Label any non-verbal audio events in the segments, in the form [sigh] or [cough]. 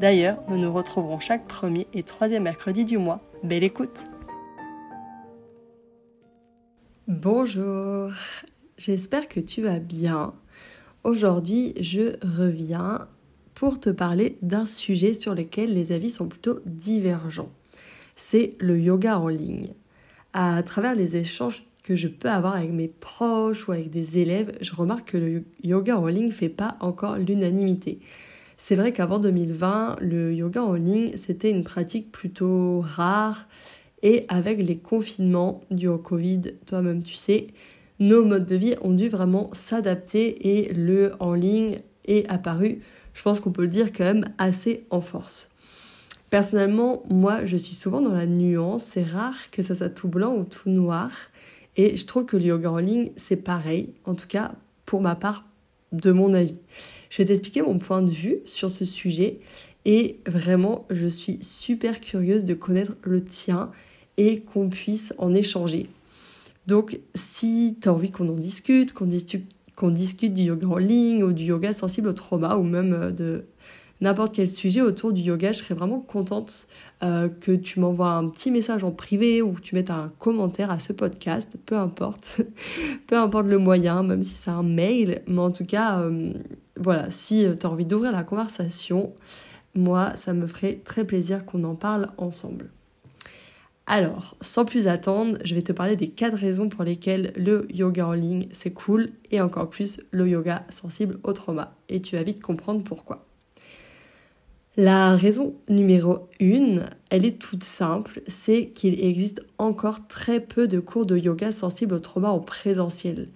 D'ailleurs, nous nous retrouverons chaque premier et troisième mercredi du mois. Belle écoute Bonjour, j'espère que tu vas bien. Aujourd'hui, je reviens pour te parler d'un sujet sur lequel les avis sont plutôt divergents. C'est le yoga en ligne. À travers les échanges que je peux avoir avec mes proches ou avec des élèves, je remarque que le yoga en ligne ne fait pas encore l'unanimité. C'est vrai qu'avant 2020, le yoga en ligne, c'était une pratique plutôt rare. Et avec les confinements dus au Covid, toi-même tu sais, nos modes de vie ont dû vraiment s'adapter et le en ligne est apparu, je pense qu'on peut le dire quand même, assez en force. Personnellement, moi, je suis souvent dans la nuance. C'est rare que ça soit tout blanc ou tout noir. Et je trouve que le yoga en ligne, c'est pareil. En tout cas, pour ma part, de mon avis. Je vais t'expliquer mon point de vue sur ce sujet. Et vraiment, je suis super curieuse de connaître le tien et qu'on puisse en échanger. Donc, si tu as envie qu'on en discute, qu'on discute, discute du yoga en ligne ou du yoga sensible au trauma ou même euh, de n'importe quel sujet autour du yoga, je serais vraiment contente euh, que tu m'envoies un petit message en privé ou que tu mettes un commentaire à ce podcast, peu importe, [laughs] peu importe le moyen, même si c'est un mail, mais en tout cas, euh, voilà, si tu as envie d'ouvrir la conversation, moi, ça me ferait très plaisir qu'on en parle ensemble. Alors, sans plus attendre, je vais te parler des quatre raisons pour lesquelles le yoga en ligne c'est cool et encore plus le yoga sensible au trauma. Et tu vas vite comprendre pourquoi. La raison numéro une, elle est toute simple, c'est qu'il existe encore très peu de cours de yoga sensibles au trauma en présentiel.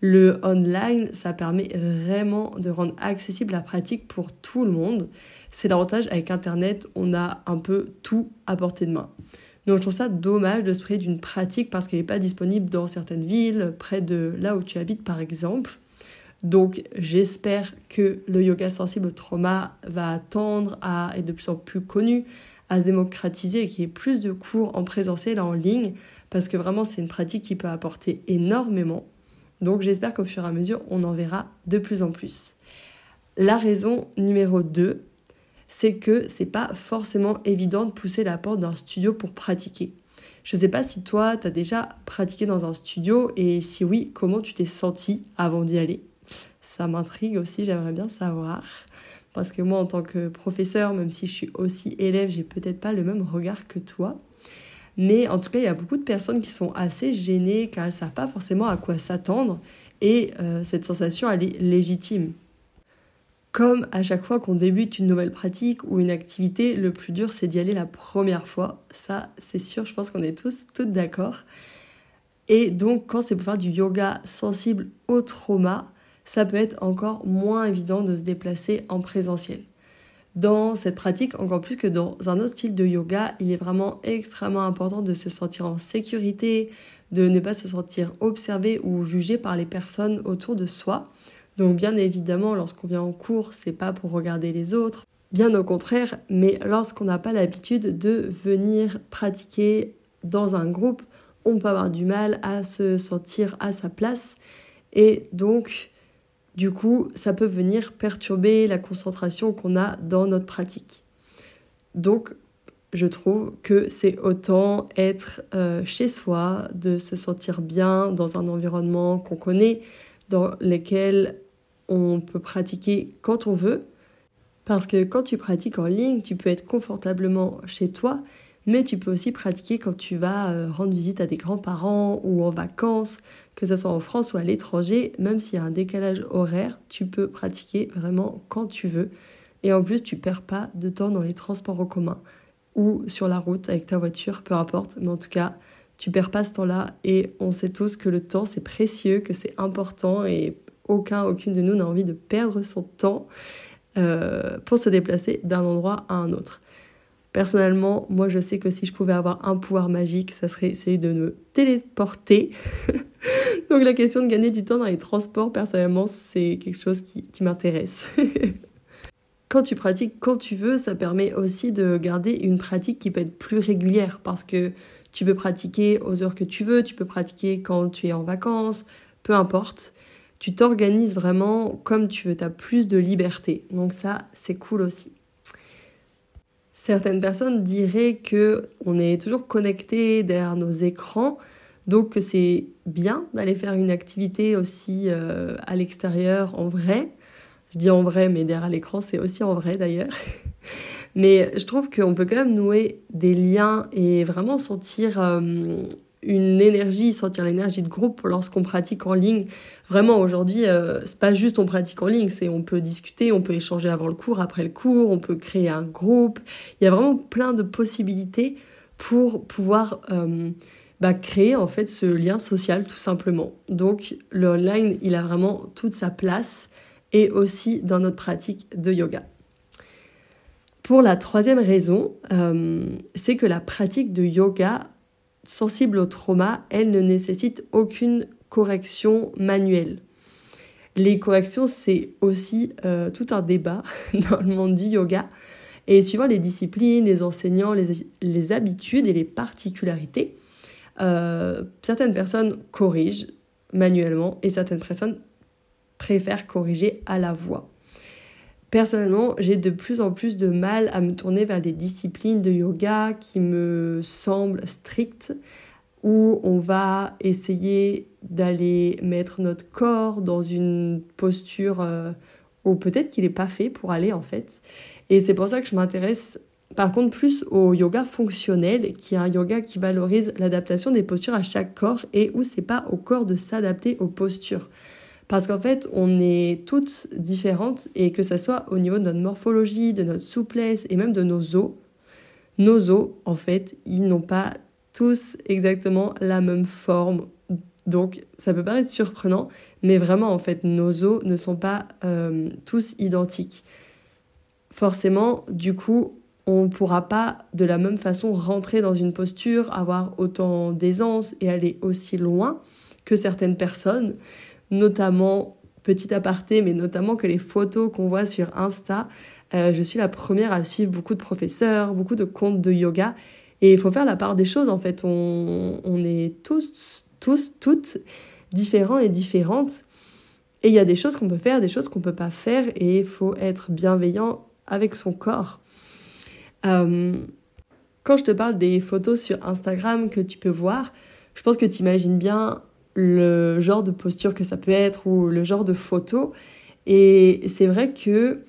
Le online, ça permet vraiment de rendre accessible la pratique pour tout le monde. C'est l'avantage avec Internet, on a un peu tout à portée de main. Donc je trouve ça dommage de se priver d'une pratique parce qu'elle n'est pas disponible dans certaines villes, près de là où tu habites par exemple. Donc j'espère que le yoga sensible au trauma va tendre à être de plus en plus connu, à se démocratiser et qu'il y ait plus de cours en présentiel en ligne parce que vraiment c'est une pratique qui peut apporter énormément. Donc j'espère qu'au fur et à mesure on en verra de plus en plus. La raison numéro 2, c'est que c'est pas forcément évident de pousser la porte d'un studio pour pratiquer. Je ne sais pas si toi, tu as déjà pratiqué dans un studio et si oui, comment tu t'es senti avant d'y aller? Ça m'intrigue aussi, j'aimerais bien savoir. Parce que moi, en tant que professeur, même si je suis aussi élève, j'ai peut-être pas le même regard que toi. Mais en tout cas, il y a beaucoup de personnes qui sont assez gênées car elles ne savent pas forcément à quoi s'attendre. Et euh, cette sensation, elle est légitime. Comme à chaque fois qu'on débute une nouvelle pratique ou une activité, le plus dur, c'est d'y aller la première fois. Ça, c'est sûr, je pense qu'on est tous d'accord. Et donc, quand c'est pour faire du yoga sensible au trauma, ça peut être encore moins évident de se déplacer en présentiel. Dans cette pratique, encore plus que dans un autre style de yoga, il est vraiment extrêmement important de se sentir en sécurité, de ne pas se sentir observé ou jugé par les personnes autour de soi. Donc bien évidemment, lorsqu'on vient en cours, c'est pas pour regarder les autres, bien au contraire, mais lorsqu'on n'a pas l'habitude de venir pratiquer dans un groupe, on peut avoir du mal à se sentir à sa place et donc du coup, ça peut venir perturber la concentration qu'on a dans notre pratique. Donc, je trouve que c'est autant être euh, chez soi, de se sentir bien dans un environnement qu'on connaît, dans lequel on peut pratiquer quand on veut. Parce que quand tu pratiques en ligne, tu peux être confortablement chez toi, mais tu peux aussi pratiquer quand tu vas euh, rendre visite à des grands-parents ou en vacances, que ce soit en France ou à l'étranger, même s'il y a un décalage horaire, tu peux pratiquer vraiment quand tu veux. Et en plus, tu perds pas de temps dans les transports en commun ou sur la route avec ta voiture, peu importe, mais en tout cas, tu perds pas ce temps-là et on sait tous que le temps c'est précieux, que c'est important et aucun, aucune de nous n'a envie de perdre son temps euh, pour se déplacer d'un endroit à un autre. Personnellement, moi je sais que si je pouvais avoir un pouvoir magique, ça serait celui de me téléporter. [laughs] Donc la question de gagner du temps dans les transports, personnellement, c'est quelque chose qui, qui m'intéresse. [laughs] quand tu pratiques quand tu veux, ça permet aussi de garder une pratique qui peut être plus régulière parce que tu peux pratiquer aux heures que tu veux, tu peux pratiquer quand tu es en vacances, peu importe. Tu t'organises vraiment comme tu veux, tu as plus de liberté. Donc ça, c'est cool aussi. Certaines personnes diraient que on est toujours connecté derrière nos écrans, donc que c'est bien d'aller faire une activité aussi euh, à l'extérieur en vrai. Je dis en vrai, mais derrière l'écran, c'est aussi en vrai d'ailleurs. [laughs] Mais je trouve qu'on peut quand même nouer des liens et vraiment sentir euh, une énergie, sentir l'énergie de groupe lorsqu'on pratique en ligne. Vraiment, aujourd'hui, euh, c'est pas juste on pratique en ligne, c'est on peut discuter, on peut échanger avant le cours, après le cours, on peut créer un groupe. Il y a vraiment plein de possibilités pour pouvoir euh, bah, créer en fait ce lien social tout simplement. Donc le online, il a vraiment toute sa place et aussi dans notre pratique de yoga. Pour la troisième raison, euh, c'est que la pratique de yoga sensible au trauma, elle ne nécessite aucune correction manuelle. Les corrections, c'est aussi euh, tout un débat [laughs] dans le monde du yoga. Et suivant les disciplines, les enseignants, les, habitudes et les particularités, euh, certaines personnes corrigent manuellement et certaines personnes préfèrent corriger à la voix. Personnellement, j'ai de plus en plus de mal à me tourner vers des disciplines de yoga qui me semblent strictes, où on va essayer d'aller mettre notre corps dans une posture euh, où peut-être qu'il n'est pas fait pour aller en fait. Et c'est pour ça que je m'intéresse par contre plus au yoga fonctionnel, qui est un yoga qui valorise l'adaptation des postures à chaque corps et où c'est pas au corps de s'adapter aux postures. Parce qu'en fait, on est toutes différentes et que ce soit au niveau de notre morphologie, de notre souplesse et même de nos os, nos os, en fait, ils n'ont pas tous exactement la même forme. Donc, ça peut paraître surprenant, mais vraiment, en fait, nos os ne sont pas euh, tous identiques. Forcément, du coup, on ne pourra pas de la même façon rentrer dans une posture, avoir autant d'aisance et aller aussi loin que certaines personnes notamment, petit aparté, mais notamment que les photos qu'on voit sur Insta, euh, je suis la première à suivre beaucoup de professeurs, beaucoup de comptes de yoga. Et il faut faire la part des choses, en fait. On, on est tous, tous, toutes différents et différentes. Et il y a des choses qu'on peut faire, des choses qu'on peut pas faire, et il faut être bienveillant avec son corps. Euh, quand je te parle des photos sur Instagram que tu peux voir, je pense que tu imagines bien le genre de posture que ça peut être ou le genre de photo. Et c'est vrai que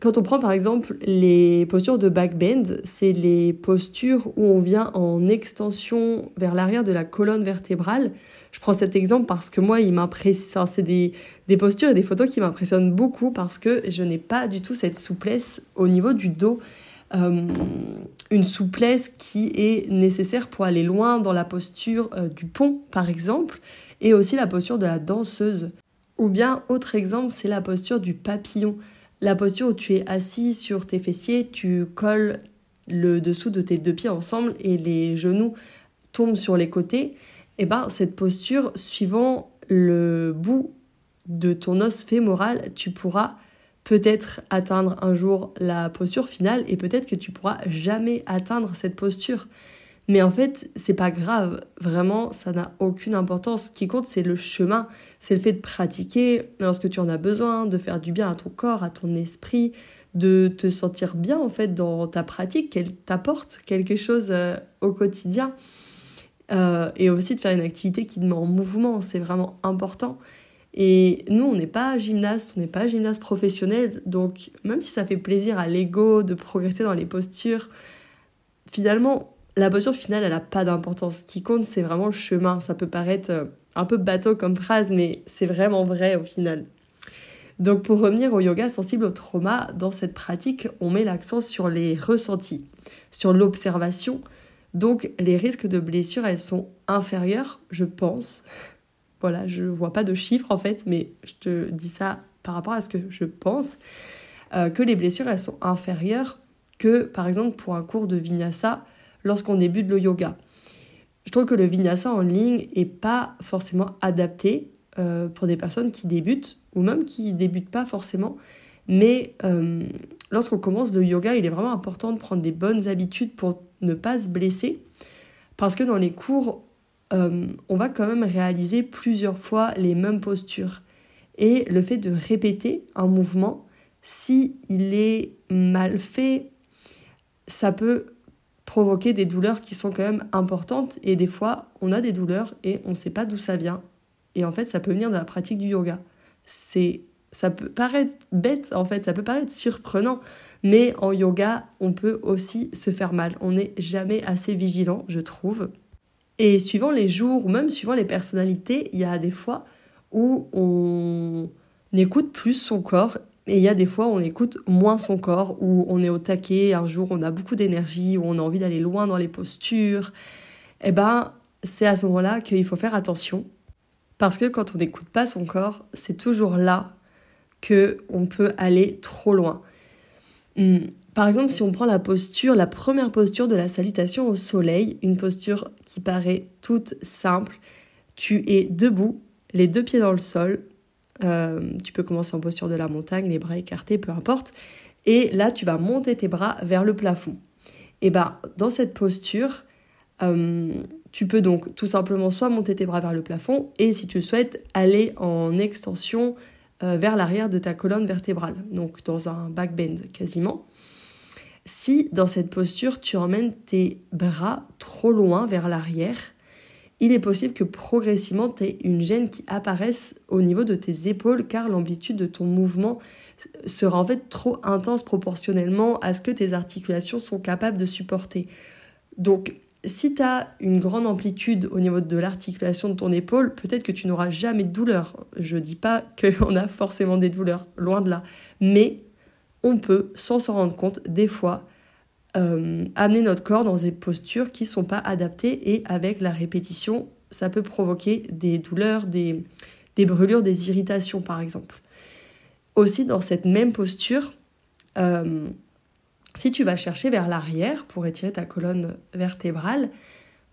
quand on prend par exemple les postures de backbend, c'est les postures où on vient en extension vers l'arrière de la colonne vertébrale. Je prends cet exemple parce que moi, il m'impressionne. c'est des, des postures et des photos qui m'impressionnent beaucoup parce que je n'ai pas du tout cette souplesse au niveau du dos. Euh, une souplesse qui est nécessaire pour aller loin dans la posture euh, du pont, par exemple, et aussi la posture de la danseuse. Ou bien, autre exemple, c'est la posture du papillon. La posture où tu es assis sur tes fessiers, tu colles le dessous de tes deux pieds ensemble et les genoux tombent sur les côtés. Et eh ben cette posture, suivant le bout de ton os fémoral, tu pourras peut-être atteindre un jour la posture finale et peut-être que tu pourras jamais atteindre cette posture. Mais en fait, c'est pas grave, vraiment, ça n'a aucune importance. Ce qui compte, c'est le chemin, c'est le fait de pratiquer lorsque tu en as besoin, de faire du bien à ton corps, à ton esprit, de te sentir bien en fait dans ta pratique, qu'elle t'apporte quelque chose euh, au quotidien. Euh, et aussi de faire une activité qui te met en mouvement, c'est vraiment important. Et nous, on n'est pas gymnaste, on n'est pas gymnaste professionnel, donc même si ça fait plaisir à l'ego de progresser dans les postures, finalement, la posture finale, elle n'a pas d'importance. Ce qui compte, c'est vraiment le chemin. Ça peut paraître euh, un peu bateau comme phrase, mais c'est vraiment vrai au final. Donc pour revenir au yoga sensible au trauma, dans cette pratique, on met l'accent sur les ressentis, sur l'observation. Donc les risques de blessure, elles sont inférieurs, je pense. Voilà, je vois pas de chiffres en fait, mais je te dis ça par rapport à ce que je pense, euh, que les blessures, elles sont inférieures que par exemple pour un cours de vinyasa lorsqu'on débute le yoga. Je trouve que le vinyasa en ligne est pas forcément adapté euh, pour des personnes qui débutent ou même qui débutent pas forcément. Mais euh, lorsqu'on commence le yoga, il est vraiment important de prendre des bonnes habitudes pour ne pas se blesser. Parce que dans les cours, euh, on va quand même réaliser plusieurs fois les mêmes postures. Et le fait de répéter un mouvement, si est mal fait, ça peut provoquer des douleurs qui sont quand même importantes. Et des fois, on a des douleurs et on ne sait pas d'où ça vient. Et en fait, ça peut venir de la pratique du yoga. C'est ça peut paraître bête en fait, ça peut paraître surprenant, mais en yoga, on peut aussi se faire mal. On n'est jamais assez vigilant, je trouve. Et suivant les jours ou même suivant les personnalités, il y a des fois où on écoute plus son corps et il y a des fois où on écoute moins son corps, où on est au taquet, un jour on a beaucoup d'énergie, où on a envie d'aller loin dans les postures. Eh ben, c'est à ce moment-là qu'il faut faire attention parce que quand on n'écoute pas son corps, c'est toujours là que on peut aller trop loin. Par exemple, si on prend la posture, la première posture de la salutation au soleil, une posture qui paraît toute simple, tu es debout, les deux pieds dans le sol, euh, tu peux commencer en posture de la montagne, les bras écartés, peu importe, et là tu vas monter tes bras vers le plafond. Et ben dans cette posture, euh, tu peux donc tout simplement soit monter tes bras vers le plafond et si tu le souhaites, aller en extension euh, vers l'arrière de ta colonne vertébrale, donc dans un back bend quasiment. Si dans cette posture tu emmènes tes bras trop loin vers l'arrière, il est possible que progressivement tu aies une gêne qui apparaisse au niveau de tes épaules car l'amplitude de ton mouvement sera en fait trop intense proportionnellement à ce que tes articulations sont capables de supporter. Donc si tu as une grande amplitude au niveau de l'articulation de ton épaule, peut-être que tu n'auras jamais de douleur. Je ne dis pas [laughs] qu'on a forcément des douleurs, loin de là. Mais on peut, sans s'en rendre compte, des fois, euh, amener notre corps dans des postures qui ne sont pas adaptées et avec la répétition, ça peut provoquer des douleurs, des, brûlures, des irritations par exemple. Aussi, dans cette même posture, euh, si tu vas chercher vers l'arrière pour étirer ta colonne vertébrale,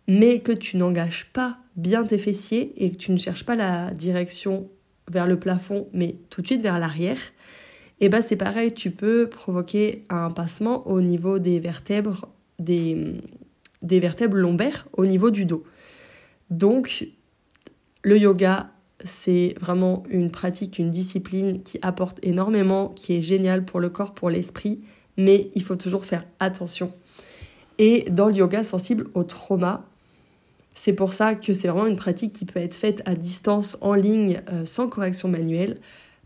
mais que tu n'engages pas bien tes fessiers et que tu ne cherches pas la direction vers le plafond, mais tout de suite vers l'arrière, et eh ben c'est pareil, tu peux provoquer un passement au niveau des vertèbres, des, des vertèbres lombaires, au niveau du dos. Donc, le yoga, c'est vraiment une pratique, une discipline qui apporte énormément, qui est géniale pour le corps, pour l'esprit, mais il faut toujours faire attention. Et dans le yoga sensible au trauma, c'est pour ça que c'est vraiment une pratique qui peut être faite à distance, en ligne, euh, sans correction manuelle,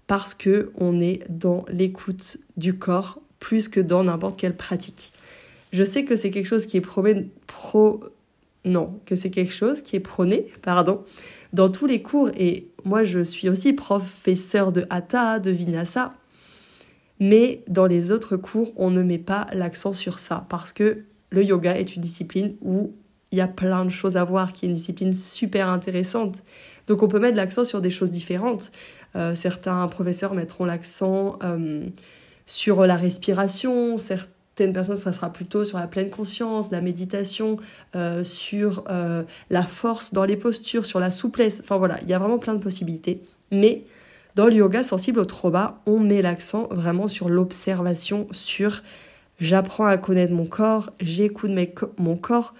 parce que on est dans l'écoute du corps plus que dans n'importe quelle pratique. Je sais que c'est quelque chose qui est prôné, pro, non, que c'est quelque chose qui est prôné, pardon, dans tous les cours. Et moi, je suis aussi professeur de hatha, de vinyasa, mais dans les autres cours, on ne met pas l'accent sur ça parce que le yoga est une discipline où il y a plein de choses à voir, qui est une discipline super intéressante. Donc on peut mettre l'accent sur des choses différentes. Euh, certains professeurs mettront l'accent euh, sur la respiration, certaines personnes, ça sera plutôt sur la pleine conscience, la méditation, euh, sur la force dans les postures, sur la souplesse. Enfin voilà, il y a vraiment plein de possibilités. Mais dans le yoga sensible au trauma, on met l'accent vraiment sur l'observation, sur j'apprends à connaître mon corps, j'écoute mon corps,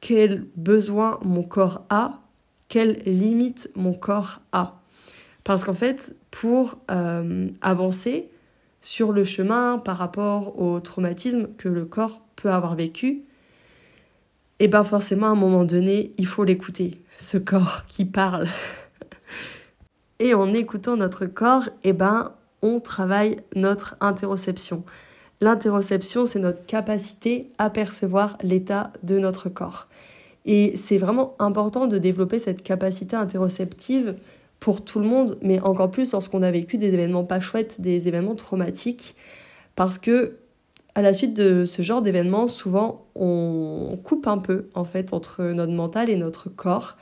quels besoins mon corps a, quelles limites mon corps a. Parce qu'en fait, pour euh, avancer sur le chemin par rapport au traumatisme que le corps peut avoir vécu, et eh bien forcément à un moment donné, il faut l'écouter, ce corps qui parle. [laughs] Et en écoutant notre corps, eh ben, on travaille notre interoception. L'interoception, c'est notre capacité à percevoir l'état de notre corps. Et c'est vraiment important de développer cette capacité interoceptive pour tout le monde, mais encore plus lorsqu'on a vécu des événements pas chouettes, des événements traumatiques, parce que à la suite de ce genre d'événements, souvent on coupe un peu en fait entre notre mental et notre corps.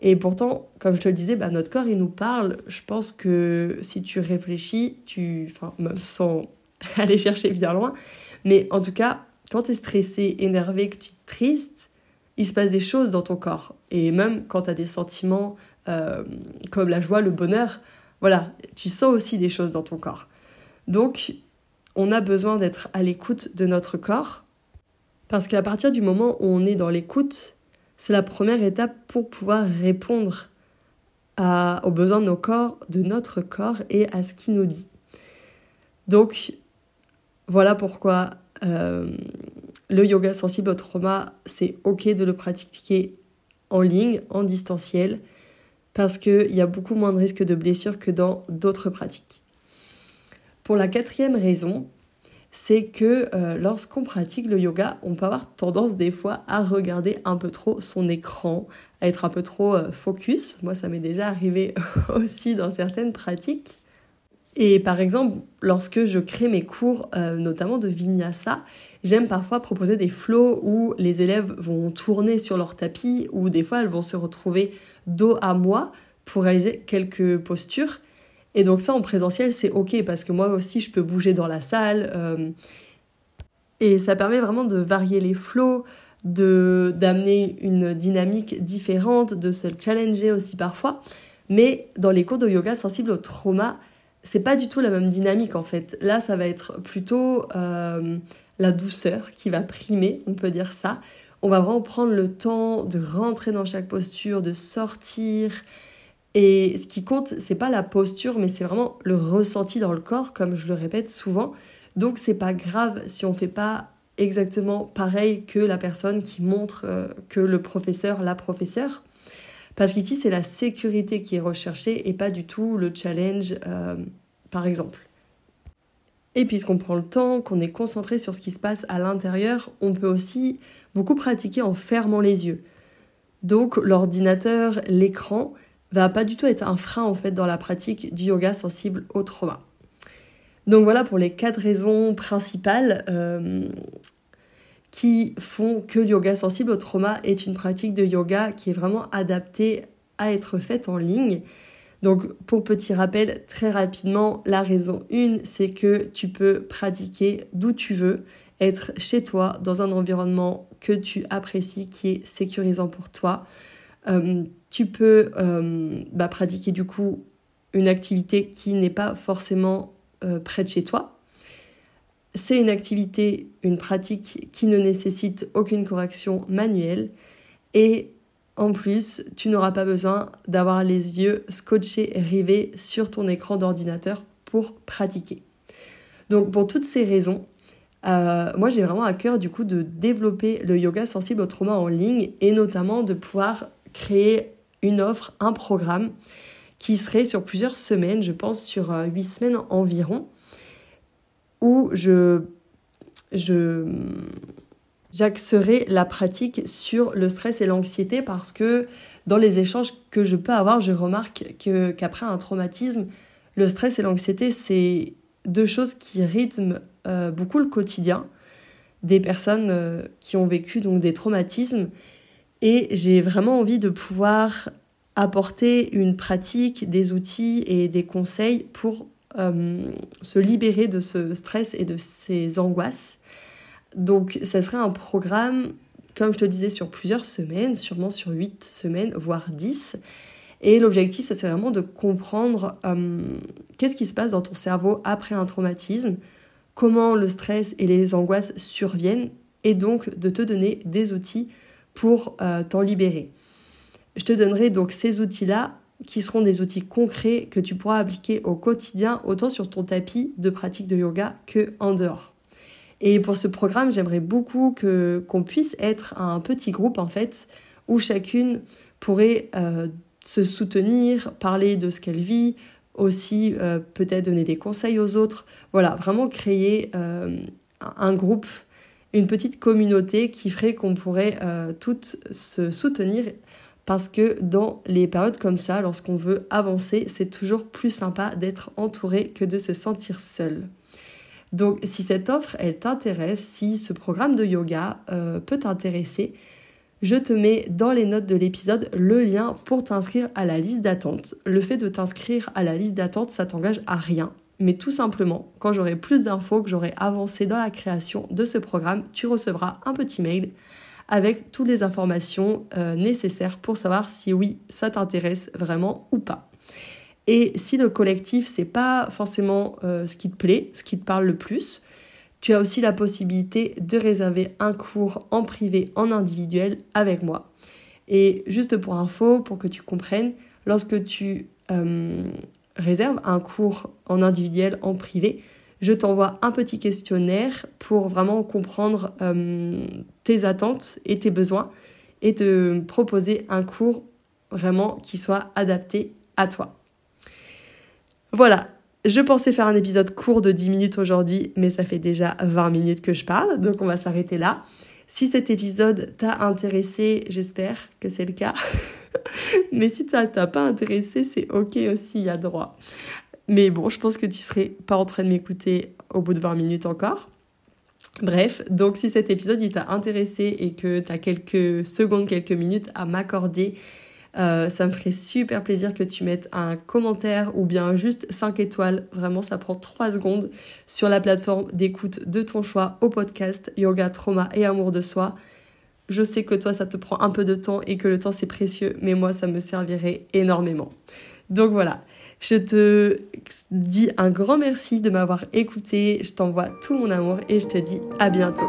Et pourtant, comme je te le disais, bah, notre corps il nous parle. Je pense que si tu réfléchis, tu, enfin même sans [laughs] aller chercher bien loin, mais en tout cas, quand tu es stressé, énervé, que tu es triste, il se passe des choses dans ton corps. Et même quand tu as des sentiments euh, comme la joie, le bonheur, voilà, tu sens aussi des choses dans ton corps. Donc, on a besoin d'être à l'écoute de notre corps, parce qu'à partir du moment où on est dans l'écoute, c'est la première étape pour pouvoir répondre aux besoins de nos corps, de notre corps et à ce qu'il nous dit. Donc, voilà pourquoi euh, le yoga sensible au trauma, c'est ok de le pratiquer en ligne, en distanciel, parce qu'il y a beaucoup moins de risques de blessures que dans d'autres pratiques. Pour la quatrième raison, c'est que euh, lorsqu'on pratique le yoga, on peut avoir tendance des fois à regarder un peu trop son écran, à être un peu trop euh, focus. Moi, ça m'est déjà arrivé [laughs] aussi dans certaines pratiques. Et par exemple, lorsque je crée mes cours, euh, notamment de vinyasa, j'aime parfois proposer des flows où les élèves vont tourner sur leur tapis, ou des fois elles vont se retrouver dos à moi pour réaliser quelques postures. Et donc ça, en présentiel, c'est OK parce que moi aussi, je peux bouger dans la salle. Euh, et ça permet vraiment de varier les flots, de d'amener une dynamique différente, de se challenger aussi parfois. Mais dans les cours de yoga sensibles au trauma, c'est pas du tout la même dynamique en fait. Là, ça va être plutôt euh, la douceur qui va primer, on peut dire ça. On va vraiment prendre le temps de rentrer dans chaque posture, de sortir, et ce qui compte, c'est pas la posture, mais c'est vraiment le ressenti dans le corps, comme je le répète souvent. Donc c'est pas grave si on fait pas exactement pareil que la personne qui montre euh, que le professeur, la professeure. Parce qu'ici, c'est la sécurité qui est recherchée et pas du tout le challenge, euh, par exemple. Et puisqu'on prend le temps, qu'on est concentré sur ce qui se passe à l'intérieur, on peut aussi beaucoup pratiquer en fermant les yeux. Donc l'ordinateur, l'écran, va pas du tout être un frein en fait dans la pratique du yoga sensible au trauma. Donc voilà pour les quatre raisons principales euh, qui font que le yoga sensible au trauma est une pratique de yoga qui est vraiment adaptée à être faite en ligne. Donc pour petit rappel, très rapidement, la raison 1, c'est que tu peux pratiquer d'où tu veux, être chez toi, dans un environnement que tu apprécies, qui est sécurisant pour toi. Euh, tu peux euh, bah, pratiquer du coup une activité qui n'est pas forcément euh, près de chez toi. C'est une activité, une pratique qui ne nécessite aucune correction manuelle et en plus, tu n'auras pas besoin d'avoir les yeux scotchés, rivés sur ton écran d'ordinateur pour pratiquer. Donc pour toutes ces raisons, moi j'ai vraiment à cœur du coup de développer le yoga sensible au trauma en ligne et notamment de pouvoir créer une offre, un programme qui serait sur plusieurs semaines, je pense sur euh, huit semaines environ, où je, je j'axerai la pratique sur le stress et l'anxiété parce que dans les échanges que je peux avoir, je remarque que qu'après un traumatisme, le stress et l'anxiété, c'est deux choses qui rythment euh, beaucoup le quotidien des personnes euh, qui ont vécu donc des traumatismes. Et j'ai vraiment envie de pouvoir apporter une pratique, des outils et des conseils pour se libérer de ce stress et de ces angoisses. Donc ça serait un programme, comme je te disais, sur plusieurs semaines, sûrement sur 8 semaines, voire 10. Et l'objectif, ça c'est vraiment de comprendre euh, qu'est-ce qui se passe dans ton cerveau après un traumatisme, comment le stress et les angoisses surviennent, et donc de te donner des outils pour euh, t'en libérer. Je te donnerai donc ces outils-là qui seront des outils concrets que tu pourras appliquer au quotidien, autant sur ton tapis de pratique de yoga que en dehors. Et pour ce programme, j'aimerais beaucoup que qu'on puisse être un petit groupe en fait, où chacune pourrait euh, se soutenir, parler de ce qu'elle vit, aussi euh, peut-être donner des conseils aux autres. Voilà, vraiment créer un groupe, une petite communauté qui ferait qu'on pourrait euh, toutes se soutenir parce que dans les périodes comme ça, lorsqu'on veut avancer, c'est toujours plus sympa d'être entouré que de se sentir seul. Donc si cette offre, elle t'intéresse, si ce programme de yoga euh, peut t'intéresser, je te mets dans les notes de l'épisode le lien pour t'inscrire à la liste d'attente. Le fait de t'inscrire à la liste d'attente, ça t'engage à rien. Mais tout simplement, quand j'aurai plus d'infos, que j'aurai avancé dans la création de ce programme, tu recevras un petit mail avec toutes les informations euh, nécessaires pour savoir si oui, ça t'intéresse vraiment ou pas. Et si le collectif, c'est pas forcément euh, ce qui te plaît, ce qui te parle le plus, tu as aussi la possibilité de réserver un cours en privé, en individuel avec moi. Et juste pour info, pour que tu comprennes, lorsque tu euh, réserves un cours en individuel, en privé, je t'envoie un petit questionnaire pour vraiment comprendre euh, tes attentes et tes besoins et te proposer un cours vraiment qui soit adapté à toi. Voilà, je pensais faire un épisode court de 10 minutes aujourd'hui, mais ça fait déjà 20 minutes que je parle, donc on va s'arrêter là. Si cet épisode t'a intéressé, j'espère que c'est le cas. [laughs] mais si ça t'a pas intéressé, c'est ok aussi, il y a droit. Mais bon, je pense que tu serais pas en train de m'écouter au bout de 20 minutes encore. Bref, donc si cet épisode t'a intéressé et que tu as quelques secondes, quelques minutes à m'accorder, euh, ça me ferait super plaisir que tu mettes un commentaire ou bien juste 5 étoiles. Vraiment, ça prend 3 secondes sur la plateforme d'écoute de ton choix au podcast Yoga, Trauma et Amour de Soi. Je sais que toi, ça te prend un peu de temps et que le temps, c'est précieux, mais moi, ça me servirait énormément. Donc voilà, je te dis un grand merci de m'avoir écouté. Je t'envoie tout mon amour et je te dis à bientôt.